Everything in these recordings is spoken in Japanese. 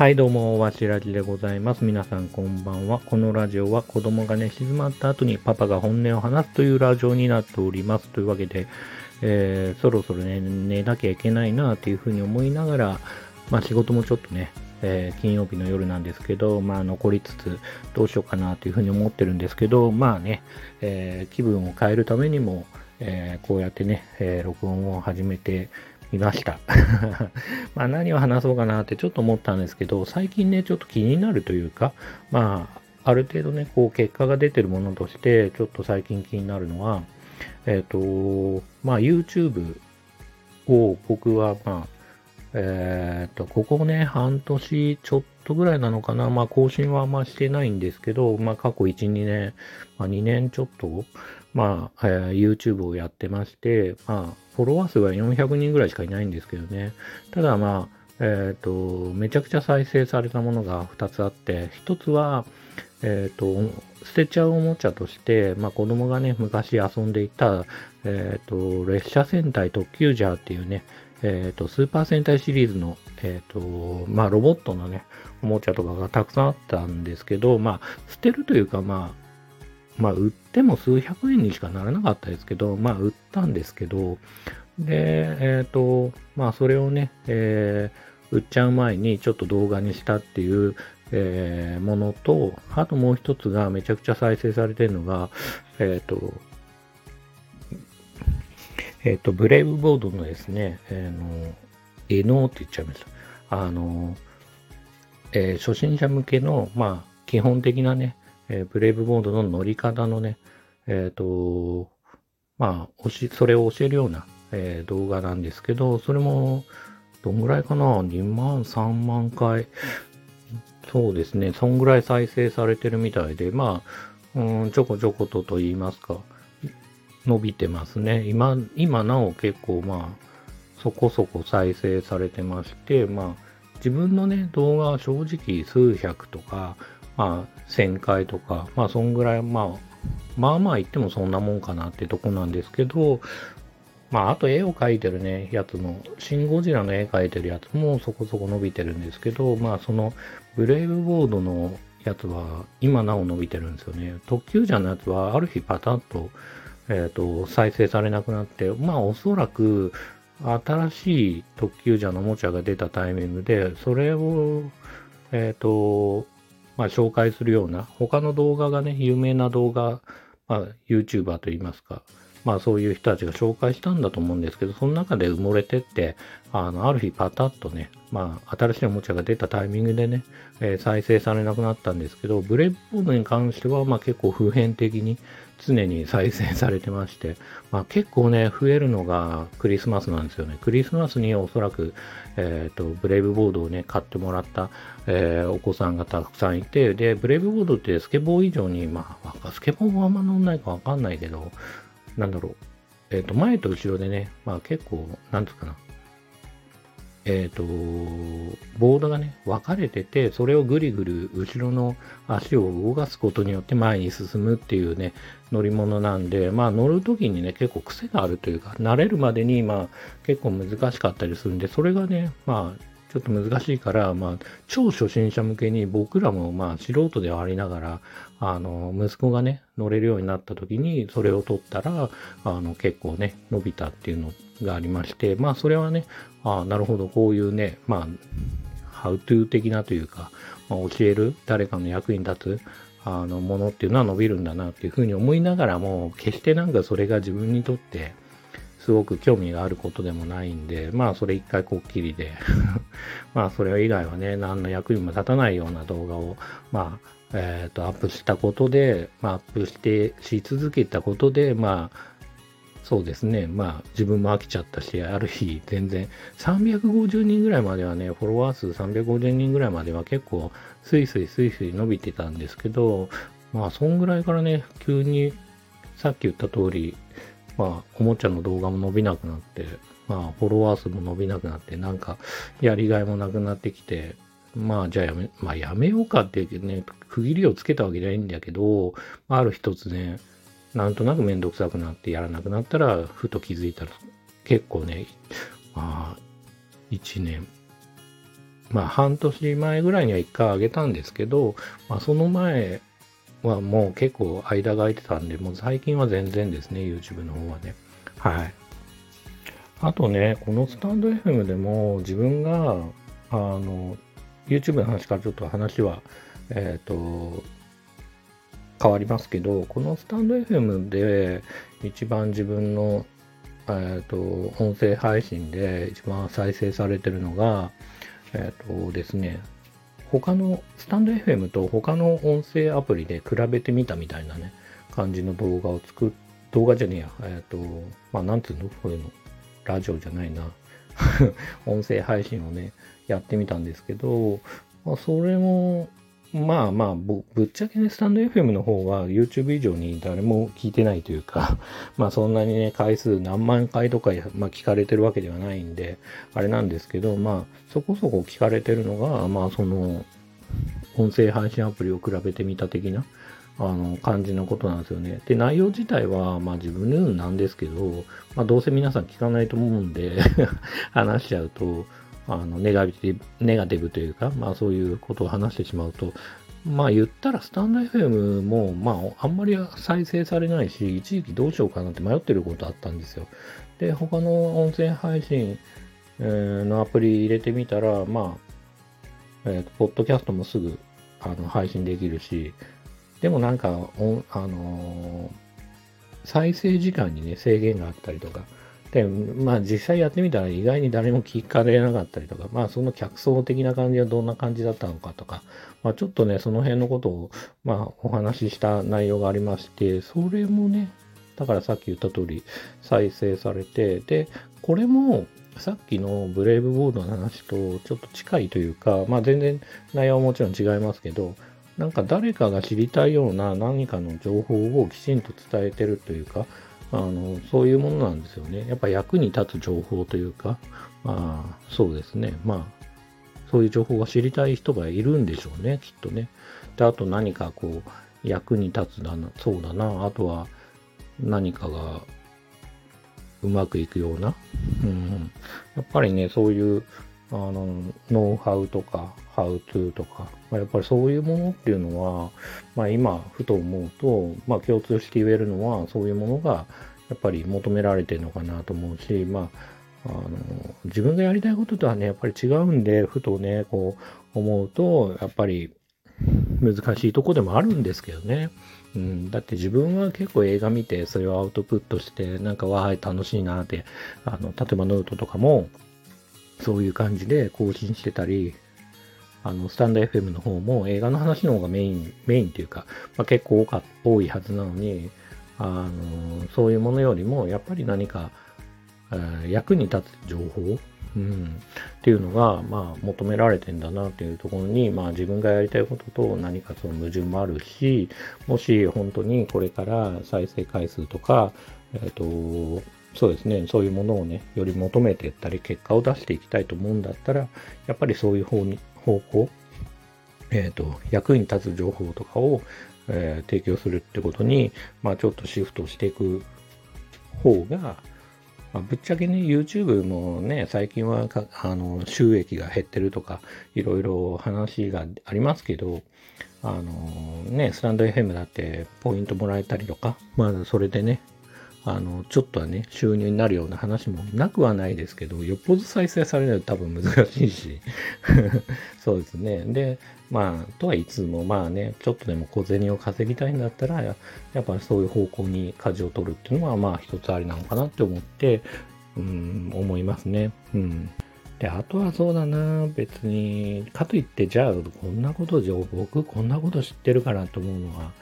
はい、どうも、わしらじでございます。皆さん、こんばんは。このラジオは子供がね、静まった後にパパが本音を話すというラジオになっております。というわけで、えー、そろそろね、寝なきゃいけないなというふうに思いながら、まあ仕事もちょっとね、えー、金曜日の夜なんですけど、まあ残りつつどうしようかなというふうに思ってるんですけど、まあね、えー、気分を変えるためにも、えー、こうやってね、え録音を始めてみました。まあ何を話そうかなってちょっと思ったんですけど、最近ね、ちょっと気になるというか、まあ、ある程度ね、こう結果が出てるものとして、ちょっと最近気になるのは、えっ、ー、と、まあ YouTube を僕はまあ、えっ、ー、と、ここね、半年ちょっとぐらいなのかな。まあ更新はあんましてないんですけど、まあ過去1、2年、まあ2年ちょっと、まあ、えー、YouTube をやってまして、まあ、フォロワー数は400人ぐらいしかいないんですけどね。ただまあ、えっ、ー、と、めちゃくちゃ再生されたものが2つあって、1つは、えっ、ー、と、捨てちゃうおもちゃとして、まあ子供がね、昔遊んでいた、えっ、と、列車戦隊特急ジャーっていうね、えっ、と、スーパー戦隊シリーズの、えっ、と、まあロボットのね、おもちゃとかがたくさんあったんですけど、まあ、捨てるというか、まあ、まあ、売っても数百円にしかならなかったですけど、まあ、売ったんですけど、で、えっ、ー、と、まあ、それをね、えー、売っちゃう前にちょっと動画にしたっていう、えー、ものと、あともう一つがめちゃくちゃ再生されてるのが、えっ、と、えっ、と、ブレイブボードのですね、えの、エノーって言っちゃいました。あの、え初心者向けの、まあ、基本的なね、えー、ブレイブボードの乗り方のね、えっ、ー、と、まあ、し、それを教えるような、えー、動画なんですけど、それも、どんぐらいかな ?2 万、3万回。そうですね。そんぐらい再生されてるみたいで、まあ、うん、ちょこちょことと言いますか、伸びてますね。今、今なお結構まあ、そこそこ再生されてまして、まあ、自分のね、動画は正直数百とか、まあ、1000回とか、まあ、そんぐらい、まあ、まあまあ言ってもそんなもんかなってとこなんですけど、まあ、あと絵を描いてるね、やつも、シン・ゴジラの絵描いてるやつもそこそこ伸びてるんですけど、まあ、その、ブレイブボードのやつは、今なお伸びてるんですよね。特急ジャーのやつは、ある日パタッと、えっ、ー、と、再生されなくなって、まあ、おそらく、新しい特急ジャーのおもちゃが出たタイミングで、それを、えっ、ー、と、まあ、紹介するような、他の動画がね、有名な動画、まあ、YouTuber といいますか、まあそういう人たちが紹介したんだと思うんですけど、その中で埋もれてって、あの、ある日パタッとね、まあ新しいおもちゃが出たタイミングでね、えー、再生されなくなったんですけど、ブレイブボードに関しては、まあ結構普遍的に常に再生されてまして、まあ結構ね、増えるのがクリスマスなんですよね。クリスマスにおそらく、えっ、ー、と、ブレイブボードをね、買ってもらった、えー、お子さんがたくさんいて、で、ブレイブボードってスケボー以上に、まあ、スケボーはあんま乗んないかわかんないけど、なんだろう。えっ、ー、と、前と後ろでね、まあ結構、なんつうかな。えっ、ー、と、ボードがね、分かれてて、それをぐりぐる後ろの足を動かすことによって前に進むっていうね、乗り物なんで、まあ乗るときにね、結構癖があるというか、慣れるまでに、まあ結構難しかったりするんで、それがね、まあちょっと難しいから、まあ、超初心者向けに僕らもまあ素人ではありながら、あの、息子がね、乗れるようになった時に、それを取ったら、あの、結構ね、伸びたっていうのがありまして、まあ、それはね、ああなるほど、こういうね、まあ、ハウトゥー的なというか、まあ、教える、誰かの役に立つ、あの、ものっていうのは伸びるんだなっていうふうに思いながらも、決してなんかそれが自分にとって、すごく興味があることでもないんで、まあそれ一回こっきりで まあそれ以外はね、何の役にも立たないような動画を、まあ、えっ、ー、と、アップしたことで、まあアップしてし続けたことで、まあ、そうですね。まあ自分も飽きちゃったし、ある日全然350人ぐらいまではね、フォロワー数350人ぐらいまでは結構スイスイスイスイ伸びてたんですけど、まあそんぐらいからね、急にさっき言った通り、まあ、おもちゃの動画も伸びなくなって、まあ、フォロワー数も伸びなくなって、なんか、やりがいもなくなってきて、まあ、じゃあやめ、まあ、やめようかっていうね、区切りをつけたわけじゃないんだけど、ある一つね、なんとなくめんどくさくなってやらなくなったら、ふと気づいたら、結構ね、まあ、1年、まあ半年前ぐらいには一回上げたんですけど、まあその前はもう結構間が空いてたんで、もう最近は全然ですね、YouTube の方はね。はい。あとね、このスタンド FM でも自分が、あの、YouTube の話からちょっと話は、えっ、ー、と、変わりますけど、このスタンド FM で一番自分の、えっ、ー、と、音声配信で一番再生されてるのが、えっ、ー、とですね、他の、スタンド FM と他の音声アプリで比べてみたみたいなね、感じの動画を作っ、動画じゃねえや、えっ、ー、と、まあ、なんていうの？こういうの。ラジオじゃないな。音声配信をね、やってみたんですけど、まあ、それも、まあまあぶ、ぶっちゃけね、スタンド FM の方は YouTube 以上に誰も聞いてないというか、まあそんなにね、回数何万回とか、まあ、聞かれてるわけではないんで、あれなんですけど、まあそこそこ聞かれてるのが、まあその、音声配信アプリを比べてみた的な、あの、感じのことなんですよね。で、内容自体は、まあ自分のなんですけど、まあどうせ皆さん聞かないと思うんで 話しちゃうと、あのネガティブ、ネガティブというか、まあそういうことを話してしまうと、まあ言ったらスタンド FM も、まああんまり再生されないし、一時期どうしようかなって迷ってることあったんですよ。で、他の音声配信のアプリ入れてみたら、まあ、え、ー、ポッドキャストもすぐあの配信できるし、でもなんか、あのー、再生時間にね、制限があったりとか、で、まあ実際やってみたら意外に誰も聞かれなかったりとか、まあその客層的な感じはどんな感じだったのかとか、まあちょっとね、その辺のことを、まあお話しした内容がありまして、それもね、だからさっき言った通り再生されて、で、これもさっきのブレイブボードの話とちょっと近いというか、まあ全然内容はもちろん違いますけど、なんか誰かが知りたいような何かの情報をきちんと伝えてるというか、あの、そういうものなんですよね。やっぱ役に立つ情報というか、まあ、そうですね。まあ、そういう情報が知りたい人がいるんでしょうね、きっとね。で、あと何かこう、役に立つだな、そうだな、あとは何かがうまくいくような。うん、やっぱりね、そういうあの、ノウハウとか、ハウトゥーとか、まあ、やっぱりそういうものっていうのは、まあ今、ふと思うと、まあ共通して言えるのは、そういうものが、やっぱり求められてるのかなと思うし、まあ、あの、自分がやりたいこととはね、やっぱり違うんで、ふとね、こう思うと、やっぱり難しいとこでもあるんですけどね。うん、だって自分は結構映画見て、それをアウトプットして、なんかわーい楽しいなって、あの、例えばノートとかも、そういう感じで更新してたり、あの、スタンド FM の方も映画の話の方がメイン、メインっていうか、まあ、結構多か多いはずなのに、あの、そういうものよりも、やっぱり何かえ、役に立つ情報、うん、っていうのが、まあ、求められてんだなっていうところに、まあ、自分がやりたいことと何かその矛盾もあるし、もし本当にこれから再生回数とか、えっ、ー、と、そうですね、そういうものをね、より求めていったり、結果を出していきたいと思うんだったら、やっぱりそういう方に方向、えっ、ー、と、役に立つ情報とかを、えー、提供するってことに、まあちょっとシフトしていく方が、まあ、ぶっちゃけね、YouTube もね、最近はあの収益が減ってるとか、いろいろ話がありますけど、あのね、スタンド FM だってポイントもらえたりとか、まあそれでね、あの、ちょっとはね、収入になるような話もなくはないですけど、よっぽど再生されないと多分難しいし、そうですね。で、まあ、とはいつもまあね、ちょっとでも小銭を稼ぎたいんだったら、やっぱりそういう方向に舵を取るっていうのは、まあ一つありなのかなって思って、うん、思いますね。うん。で、あとはそうだな、別に、かといって、じゃあ、こんなことじゃ、僕こんなこと知ってるかなと思うのは、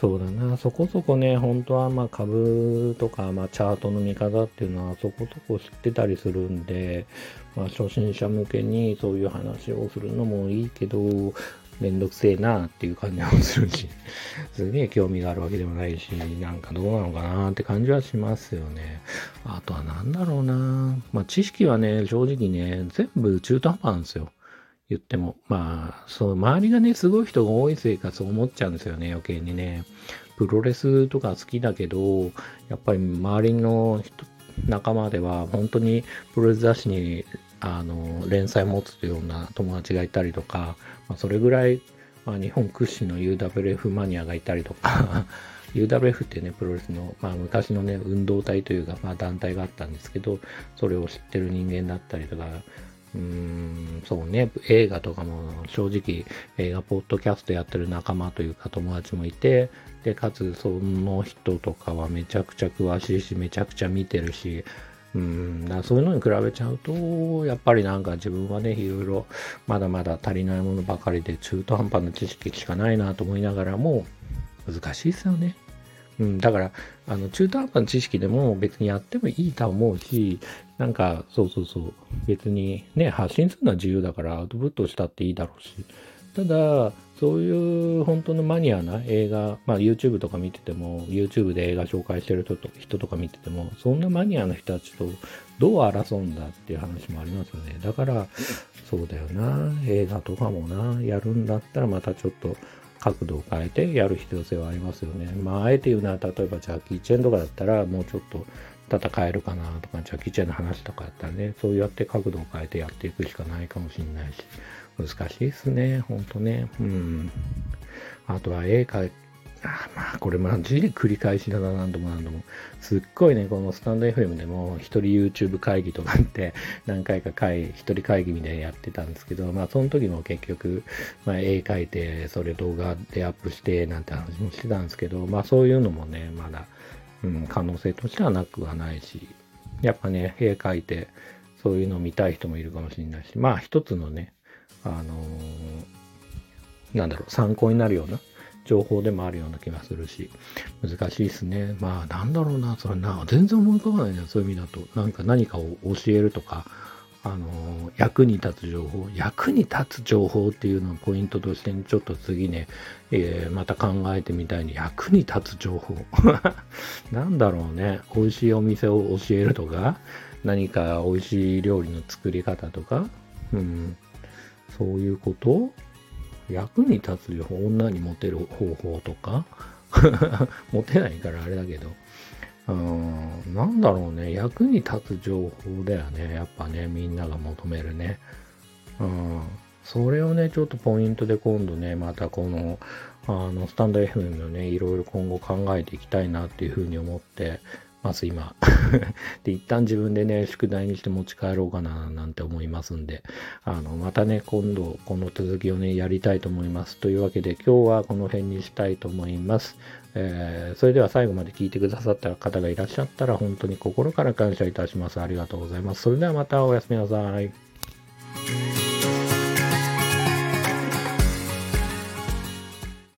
そうだな、そこそこね、本当はまあ株とか、まあチャートの見方っていうのはそこそこ知ってたりするんで、まあ初心者向けにそういう話をするのもいいけど、めんどくせえなっていう感じもするし、すげえ興味があるわけでもないし、なんかどうなのかなって感じはしますよね。あとはなんだろうなまあ知識はね、正直ね、全部中途半端なんですよ。言っても。まあ、そう、周りがね、すごい人が多いせいかそう思っちゃうんですよね、余計にね。プロレスとか好きだけど、やっぱり周りの人、仲間では本当にプロレス雑誌にあの連載持つというような友達がいたりとか、まあ、それぐらい、まあ、日本屈指の UWF マニアがいたりとか UWF ってね、プロレスの、まあ、昔のね、運動体というか、まあ、団体があったんですけど、それを知ってる人間だったりとか、うん、そうね、映画とかも正直映画ポッドキャストやってる仲間というか友達もいて、で、かつその人とかはめちゃくちゃ詳しいし、めちゃくちゃ見てるし、うん、だそういうのに比べちゃうと、やっぱりなんか自分はね、いろいろまだまだ足りないものばかりで中途半端な知識しかないなと思いながらも、難しいですよね。うん、だから、あの、中途半端な知識でも別にやってもいいと思うし、なんか、そうそうそう、別にね、発信するのは自由だからアウトプットしたっていいだろうし、ただ、そういう本当のマニアな映画、まあ YouTube とか見てても、YouTube で映画紹介してる人と人とか見てても、そんなマニアの人たちとどう争うんだっていう話もありますよね。だから、そうだよな、映画とかもな、やるんだったらまたちょっと角度を変えてやる必要性はありますよね。まあ、あえて言うなら、例えばジャッキー・チェンとかだったら、もうちょっと戦えるかなとか、ジャッキー・チェンの話とかだったらね、そうやって角度を変えてやっていくしかないかもしれないし、難しいですね、ほんとね。うん。あとは絵描あまあ、これマジで繰り返しだな、何度も何度も。すっごいね、このスタンド FM でも、一人 YouTube 会議とかって、何回か会、一人会議みたいにやってたんですけど、まあ、その時も結局、まあ、絵描いて、それ動画でアップして、なんて話もしてたんですけど、まあ、そういうのもね、まだ、うん、可能性としてはなくはないし、やっぱね、絵描いて、そういうのを見たい人もいるかもしれないし、まあ、一つのね、あのー、なんだろう、参考になるような、情報でもあるような気がするし、難しいですね。まあ、なんだろうな、それな、全然思い浮かばないね、そういう意味だと。なんか何かを教えるとか、あの、役に立つ情報、役に立つ情報っていうのをポイントとして、ちょっと次ね、えー、また考えてみたいに、役に立つ情報。なんだろうね、美味しいお店を教えるとか、何か美味しい料理の作り方とか、うん、そういうこと役に立つよ、女にモテる方法とか？モテないからあれだけど、うん、なんだろうね、役に立つ情報だよね、やっぱね、みんなが求めるね。うん、それをね、ちょっとポイントで今度ね、またこの、あの、スタンド FM のね、いろいろ今後考えていきたいなっていうふうに思って、ます今。で一旦自分でね宿題にして持ち帰ろうかななんて思いますんで。あのまたね今度この続きをねやりたいと思います。というわけで今日はこの辺にしたいと思います、えー、それでは最後まで聞いてくださった方がいらっしゃったら本当に心から感謝いたします。ありがとうございます。それではまたおやすみなさい。